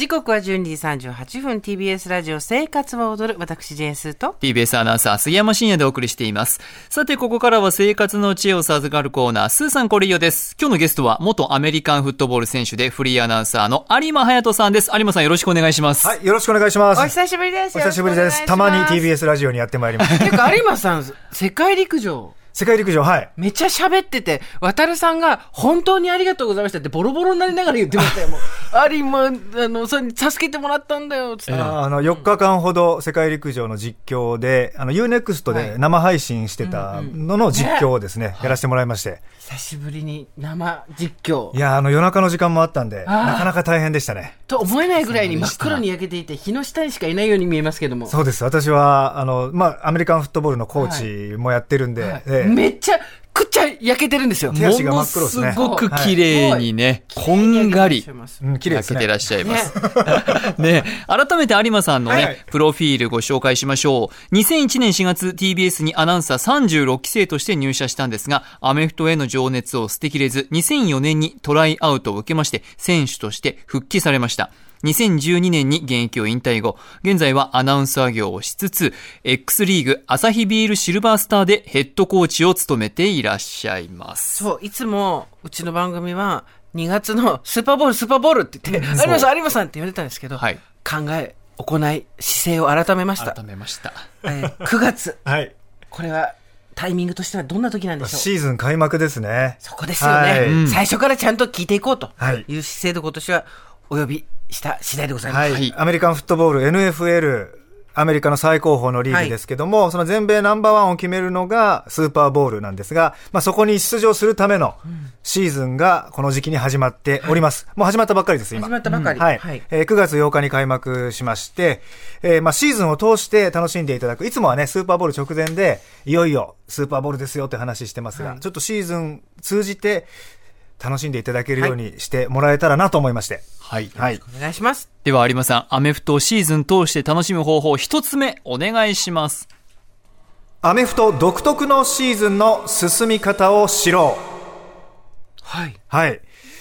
時刻は12時38分 TBS ラジオ生活は踊る私ジェーンスーと TBS アナウンサー杉山真也でお送りしています。さて、ここからは生活の知恵を授かるコーナー、スーさんこれいよです。今日のゲストは元アメリカンフットボール選手でフリーアナウンサーの有馬隼人さんです。有馬さんよろしくお願いします。はい、よろしくお願いします。お久しぶりですお久しぶりです。たまに TBS ラジオにやってまいります。結構有馬さん世界陸上世界陸上、はい。めっちゃ喋ってて、渡るさんが本当にありがとうございましたってボロボロになりながら言ってましたよ。もう 有馬、あの、それに助けてもらったんだよ、つって。あの、4日間ほど世界陸上の実況で、あの、UNEXT で生配信してたのの実況をですね、やらせてもらいまして。久しぶりに生実況い。や、あの、夜中の時間もあったんで、なかなか大変でしたね。と思えないぐらいに真っ黒に焼けていて、日の下にしかいないように見えますけども。そうです。私は、あの、まあ、アメリカンフットボールのコーチもやってるんで、はいええめっちゃ、ゃ焼けてるんですよ。手足が真っ黒ですねものすごく綺麗にね、こんがり。うん、綺麗ですね焼けてら。っしゃいます。ね改めて有馬さんのね、はいプロフィールご紹介しましょう。2001年4月 TBS にアナウンサー36期生として入社したんですが、アメフトへの情熱を捨てきれず、2004年にトライアウトを受けまして、選手として復帰されました。2012年に現役を引退後、現在はアナウンサー業をしつつ、X リーグアサヒビールシルバースターでヘッドコーチを務めていらっしゃいます。そう、いつも、うちの番組は、2月のスーパーボール、スーパーボールって言って、有馬さん、有馬さんって言われたんですけど、はい考え、行い、姿勢を改めました。改めました。えー9月、はい。これは、タイミングとしてはどんな時なんでしょう？シーズン開幕ですね。そこですよね、はいうん最初からちゃんと聞いていこうとはいいう姿勢で今年はお呼びした次第でございます。はい、はいアメリカンフットボール NFL、アメリカの最高峰のリーグですけども、その全米ナンバーワンを決めるのがスーパーボールなんですが、まあ、そこに出場するためのシーズンがこの時期に始まっております。もう始まったばっかりです、今。始まったばかり。はい、はい。えー9月8日に開幕しまして、えーまあ、シーズンを通して楽しんでいただく。いつもはね、スーパーボール直前で、いよいよスーパーボールですよって話してますが、はいちょっとシーズン通じて楽しんでいただけるようにしてもらえたらなと思いまして。はい。はい。お願いします。では有馬さん、アメフトをシーズン通して楽しむ方法一つ目お願いします。アメフト独特のシーズンの進み方を知ろう。はい。はい。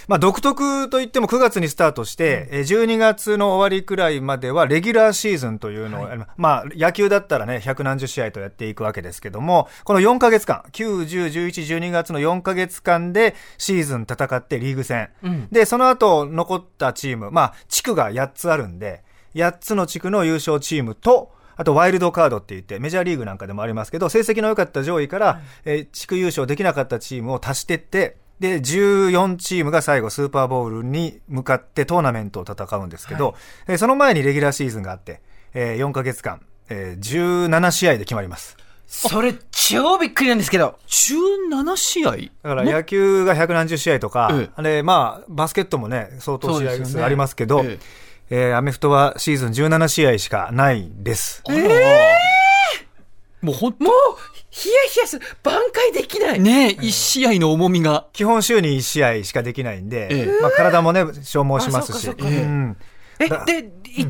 まあ、独特といっても9月にスタートして、えー12月の終わりくらいまではレギュラーシーズンというのをやりまあ、野球だったらね、百何十試合とやっていくわけですけども、この4ヶ月間、9、10、11、12月の4ヶ月間でシーズン戦ってリーグ戦。で、その後残ったチーム、まあ、地区が8つあるんで、8つの地区の優勝チームと、あと、ワイルドカードって言って、メジャーリーグなんかでもありますけど、成績の良かった上位から、えー地区優勝できなかったチームを足してって、で、14チームが最後スーパーボウルに向かってトーナメントを戦うんですけど、えーその前にレギュラーシーズンがあって、えー4ヶ月間、えー17試合で決まります。それ、超びっくりなんですけど。17試合だから野球が百何十試合とかえ、で、まあ、バスケットもね、相当試合数ありますけど、ええーアメフトはシーズン17試合しかないです。あらもうほんもう、ヒヤヒヤする。挽回できない。ねえ、一試合の重みが。基本週に1試合しかできないんで、ええまあ、体もね、消耗しますし。あそっかそっかうんえ、で、い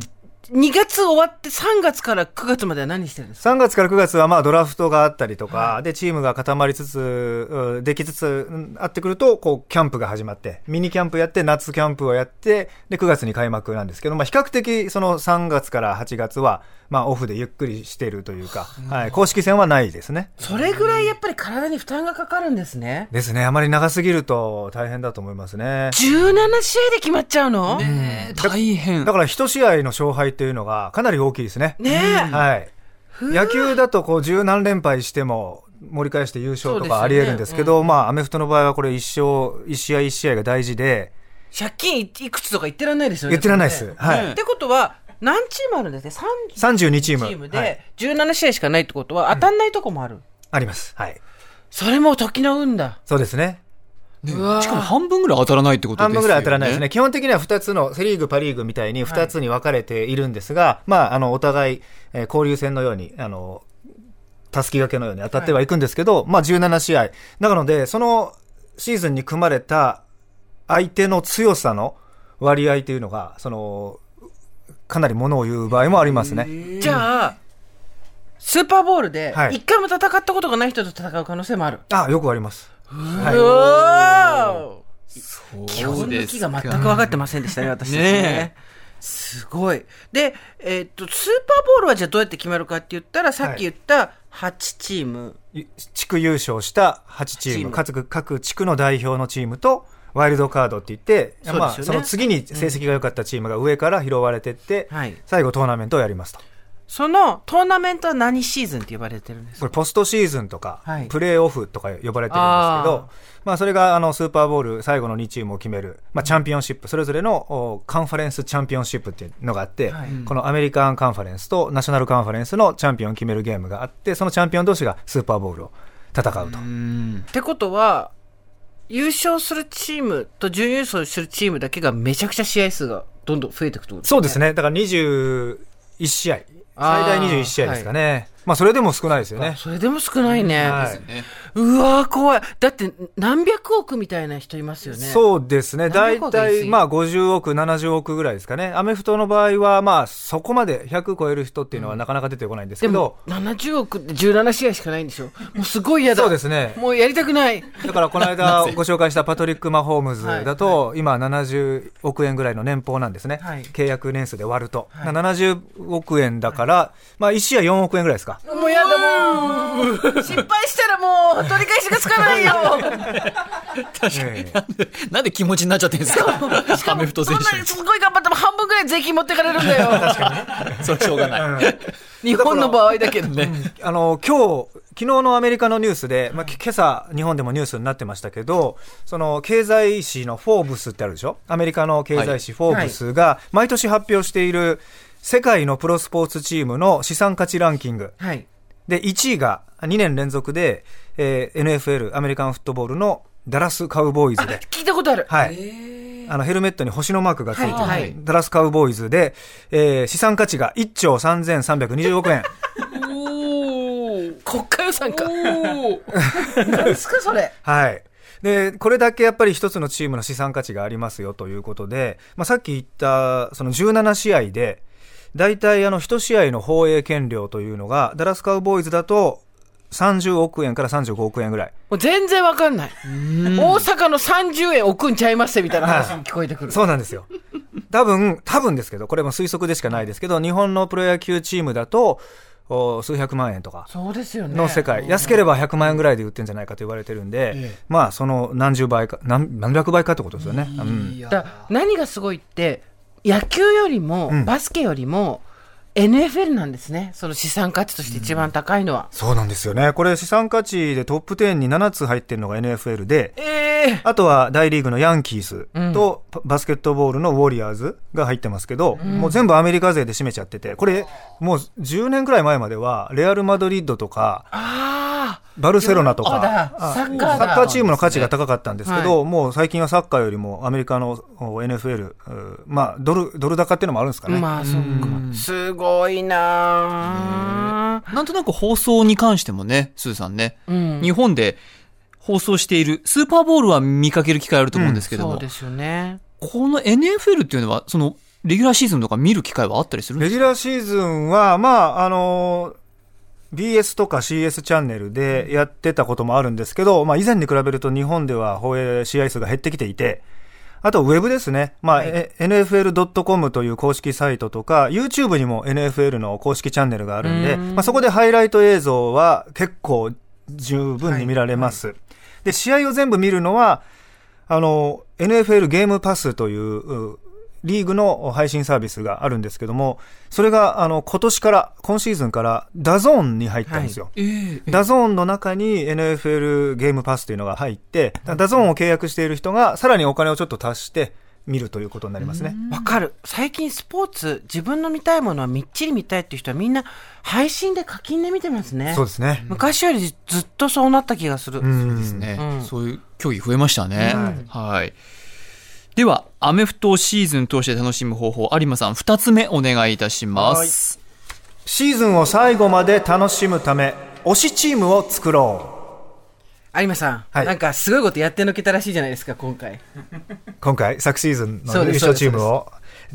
2月終わって3月から9月までは何してるんですか？3月から9月はまあドラフトがあったりとか、で、チームが固まりつつ、うんできつつうんあってくると、こう、キャンプが始まって、ミニキャンプやって、夏キャンプをやって、で、9月に開幕なんですけど、まあ、比較的、その3月から8月は、まあ、オフでゆっくりしているというか、はい、公式戦はないですね。それぐらいやっぱり体に負担がかかるんですね。ですね。あまり長すぎると大変だと思いますね。17試合で決まっちゃうの？ね大変だ。から、一試合の勝敗っていうのがかなり大きいですね。え。はい。野球だとこう十何連敗しても盛り返して優勝とかあり得るんですけど、まあアメフトの場合はこれ一勝、一試合一試合が大事で、借金いくつとか言ってらんないですよね。言ってらんないですねはいってことは、何チームあるんですね？32チーム。チームはいで、17試合しかないってことは、当たんないとこもある？あります。はい。それも時の運だ。そうですね。ねうわーしかも半分ぐらい当たらないってことですよね。半分ぐらい当たらないですね。基本的には2つの、セリーグ、パリーグみたいに2つに分かれているんですが、まあ、あの、お互い、えー交流戦のように、あの、たすき掛けのように当たってはいくんですけど、まあ、17試合。なので、そのシーズンに組まれた相手の強さの割合というのが、その、かなりものを言う場合もありますね。じゃあ、スーパーボールでは、い一回も戦ったことがない人と戦う可能性もある。あ、よくあります。はうわーそう基本の木が全く分かってませんでしたね、私たちねすごい。で、えーっと、スーパーボールはじゃあどうやって決まるかって言ったら、さっき言った8チーム。い地区優勝した8チーム、チーム各各地区の代表のチームと、ワイルドカードって言って、ねまあ、その次に成績が良かったチームが上から拾われてって、はい。最後トーナメントをやりますと。そのトーナメントは何シーズンって呼ばれてるんですか？これポストシーズンとか、はい。プレーオフとか呼ばれてるんですけあど、まあそれがあのスーパーボール最後の2チームを決める、まあチャンピオンシップ、それぞれのおカンファレンスチャンピオンシップっていうのがあって、はい。このアメリカンカンファレンスとナショナルカンファレンスのチャンピオンを決めるゲームがあって、そのチャンピオン同士がスーパーボールを戦うと。うん。ってことは、優勝するチームと準優勝するチームだけがめちゃくちゃ試合数がどんどん増えていくとそうですね。だから21試合。最大21試合ですかね。まあそれでも少ないですよね。それでも少ないね。はいねうわー怖い。だって何百億みたいな人いますよね。そうですね。大体、まあ50億、70億ぐらいですかね。アメフトの場合は、まあそこまで100超える人っていうのはなかなか出てこないんですけどでも、、70億って17試合しかないんでしょもうすごい嫌だ。そうですねもうやりたくない。だからこの間 ご紹介したパトリック・マホームズだと、今70億円ぐらいの年俸なんですね。はい契約年数で割ると。70億円だから、まあ1試合4億円ぐらいですか。もうやだもう。失敗したらもう取り返しがつかないよ。ええなんで、なんで気持ちになっちゃってるんですか？アメフト選そんな手にすごい頑張っても半分ぐらい税金持ってかれるんだよ。に。それしょうがない。日本の場合だけどね。あの、今日、昨日のアメリカのニュースで、まあ、今朝、日本でもニュースになってましたけど、その、経済誌のフォーブスってあるでしょ？アメリカの経済誌フォーブスが、毎年発表している、世界のプロスポーツチームの資産価値ランキング。はい。で、1位が2年連続で、えー NFL、アメリカンフットボールのダラスカウボーイズで、聞いたことある。はい。あの、ヘルメットに星のマークがついてる、はいはいダラスカウボーイズで、えー資産価値が1兆3320億円。国家予算か。何ですかそれ。はい。で、これだけやっぱり一つのチームの資産価値がありますよということで、まあ、さっき言った、その17試合で、大体あの1試合の放映権料というのが、ダラスカウボーイズだと30億円から35億円ぐらい。もう全然わかんない。大阪の30円置くんちゃいますってみたいな話に聞こえてくる。そうなんですよ。多分、多分ですけど、これも推測でしかないですけど、日本のプロ野球チームだと、お数百万円とかそうですよね。の世界、安ければ100万円ぐらいで売ってんじゃないかと言われてるんで、まあ、その何十倍か、何何百倍かってことですよね。うんだ何がすごいって、野球よりも、んバスケよりも、NFL なんですね。その資産価値として一番高いのは。そうなんですよね。これ資産価値でトップ10に7つ入ってるのが NFL で、ええあとは大リーグのヤンキースとパバスケットボールのウォリアーズが入ってますけど、もう全部アメリカ勢で占めちゃってて、これもう10年くらい前までは、レアル・マドリッドとか、あバルセロナとか、サッカーだ。サッカーチームの価値が高かったんですけど、はもう最近はサッカーよりもアメリカのお NFL、うまあ、ドル、ドル高っていうのもあるんですかあ、ね。まあ、そっか。すごいなあなんとなく放送に関してもね、スーさんね、うん。日本で放送しているスーパーボールは見かける機会あると思うんですけども、そうですよね。この NFL っていうのは、その、レギュラーシーズンとか見る機会はあったりするんですか？レギュラーシーズンは、まあ、あの BS とか CS チャンネルでやってたこともあるんですけど、まあ、以前に比べると日本では放映試合数が減ってきていて、あと、ウェブですね。まあ、え NFL.com という公式サイトとか、YouTube にも NFL の公式チャンネルがあるんで、まあ、そこでハイライト映像は結構十分に見られます。で、試合を全部見るのは、あの、NFL ゲームパスという、うリーグの配信サービスがあるんですけども、それが、あの、今年から、今シーズンから、 DAZN に入ったんですよ。ええダゾーンの中に NFL ゲームパスというのが入って、 DAZN を契約している人が、さらにお金をちょっと足して見るということになりますね。わかる。最近スポーツ、自分の見たいものはみっちり見たいっていう人はみんな配信で課金で見てますね。そうですね。昔よりずっとそうなった気がする。うんですね、うんそういう競技増えましたね。はい。では、アメフトをシーズン通して楽しむ方法、有馬さん、二つ目お願いいたします。シーズンを最後まで楽しむため、推しチームを作ろ有馬さん、はいなんかすごいことやってのけたらしいじゃないですか、今回。う。今回、昨シーズンの優そうです勝チームを。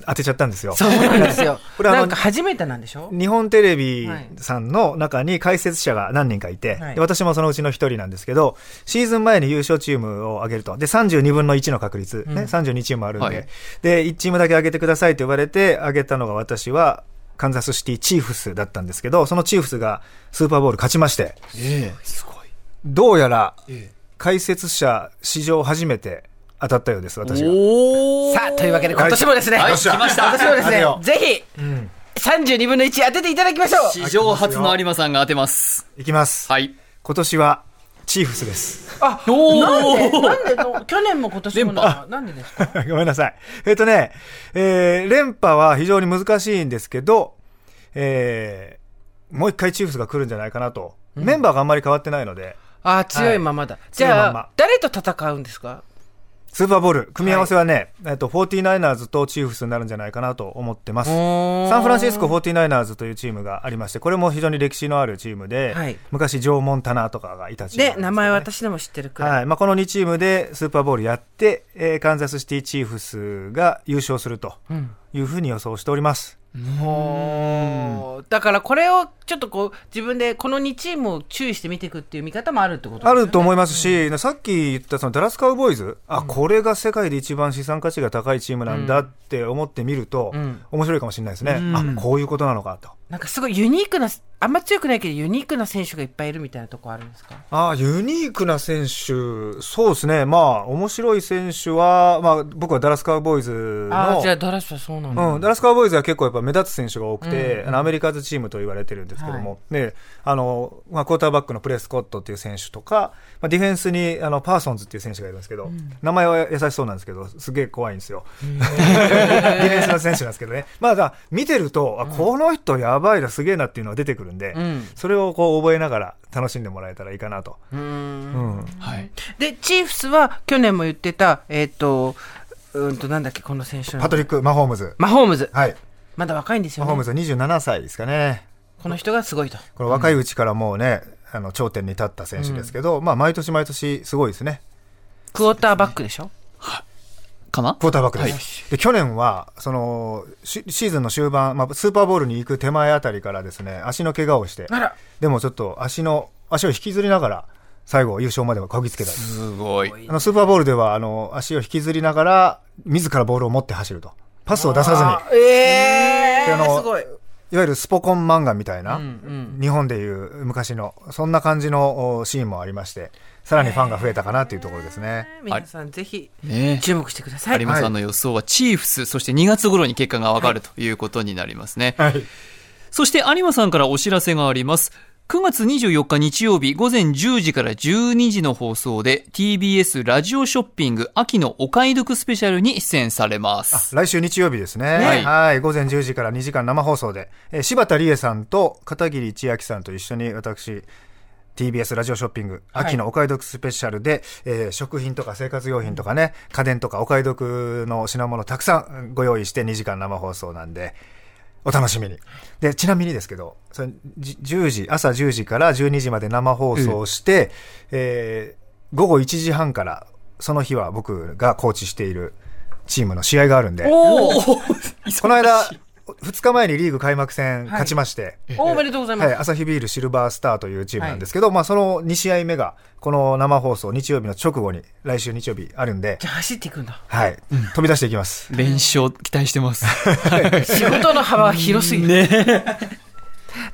当てちゃったんですよ。そうなんですよ。これあのなんか初めてなんでしょ？日本テレビさんの中に解説者が何人かいて、はいで私もそのうちの一人なんですけど、シーズン前に優勝チームを挙げると。で、32分の1の確率、ね、32チームあるんで、はいで、1チームだけ挙げてくださいと言われて、挙げたのが私は、カンザスシティチーフスだったんですけど、そのチーフスがスーパーボール勝ちまして、すごい。どうやら、解説者史上初めて当たったようです、私が。おーさあ、というわけで今年もですね、はい今来ました年もですねぜひ、32分の1当てていただきましょう史上初の有馬さんが当てます。いきます。はい。今年は、チーフスです。あ、おなんでーなんでの 去年も今年もななんでですか？ごめんなさい。えっ、とね、えー、連覇は非常に難しいんですけど、えー、もう一回チーフスが来るんじゃないかなと。メンバーがあんまり変わってないので、あ、強いままだ。じ強いままゃあ、誰と戦うんですか？スーパーボール、組み合わせはね、えっと、49ers とチーフスになるんじゃないかなと思ってます。サンフランシスコ 49ers というチームがありまして、これも非常に歴史のあるチームで、はい昔、ジョー・モンタナとかがいたチームで、ね名前は私でも知ってるくらい。はい。まあ、この2チームでスーパーボールやって、えーカンザスシティチーフスが優勝するというふうに予想しております。おーだからこれをちょっとこう自分でこの2チームを注意して見ていくっていう見方もあるってことね。あると思いますし、さっき言ったそのダラスカウボーイズ、あ、これが世界で一番資産価値が高いチームなんだって思ってみると、ん。面白いかもしれないですね。うん。あ、こういうことなのかと。なんかすごいユニークなあんま強くないけどユニークな選手がいっぱいいるみたいなとこあるんですか？あユニークな選手、そうですね。まあ、面白い選手は、まあ、僕はダラスカウボーイズのああ、じゃあダラスはそうなんだ、うん、ダラスカウボーイズは結構やっぱ目立つ選手が多くて、あのアメリカズチームと言われてるんですけども、ね、あの、まあ、クォーターバックのプレスコットっていう選手とか、まあ、ディフェンスにあのパーソンズっていう選手がいるんですけど、名前は優しそうなんですけど、すげえ怖いんですよ。ディフェンスの選手なんですけどね。まあ、見てると、あ、この人やばいな、すげえなっていうのが出てくるんで、んそれをこう覚えながら楽しんでもらえたらいいかなと。うーんうん。はい。でチーフスは去年も言ってたえっ、とうんとなんだっけこの選手のパトリック・マホームズ。マホームズはい。まだ若いんですよねマホームズは27歳ですかね。この人がすごいとこの若いうちからもうね、あの頂点に立った選手ですけど、まあ毎年毎年すごいですね。クォーターバックでしょ？かな？クォーターバックです。で去年はそのシシーズンの終盤、まあ、スーパーボールに行く手前あたりからですね足の怪我をして。でもちょっと足の足を引きずりながら最後優勝まではこぎつけた。すすごい。あのスーパーボールではあの足を引きずりながら自らボールを持って走ると。パスを出さずに。あええであのすごい。いわゆるスポコン漫画みたいな、うんうん。日本でいう昔のそんな感じのおシーンもありましてさらにファンが増えたかなというところですね。皆さんぜひね注目してください有馬さんの予想はチーフス、そして2月頃に結果がわかるということになりますね。はい。そして有馬さんからお知らせがあります。9月24日日曜日午前10時から12時の放送で TBS ラジオショッピング秋のお買い得スペシャルに出演されます。来週日曜日ですね。ねはい。午前10時から2時間生放送で、えー柴田理恵さんと片桐千秋さんと一緒に私、TBS ラジオショッピング、はい。秋のお買い得スペシャルで、えー食品とか生活用品とかね、家電とかお買い得の品物たくさんご用意して2時間生放送なんで、お楽しみに。で、ちなみにですけど、それじ10時、朝10時から12時まで生放送して、えー午後1時半から、その日は僕がコーチしているチームの試合があるんで、この間、2日前にリーグ開幕戦勝ちまして、おめでとうございます、はい、朝日ビールシルバースターというチームなんですけど、まあその2試合目が、この生放送、日曜日の直後に、来週日曜日あるんでじ、ゃあ走っていくんだはい、飛び出していきます。連勝期待してます。仕事の幅は広すぎる。ね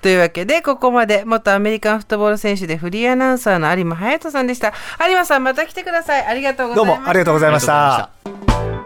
というわけで、ここまで元アメリカンフットボール選手でフリーアナウンサーの有馬隼人さんでした。有馬さん、また来てください。ありがとうございました。どうもありがとうございました。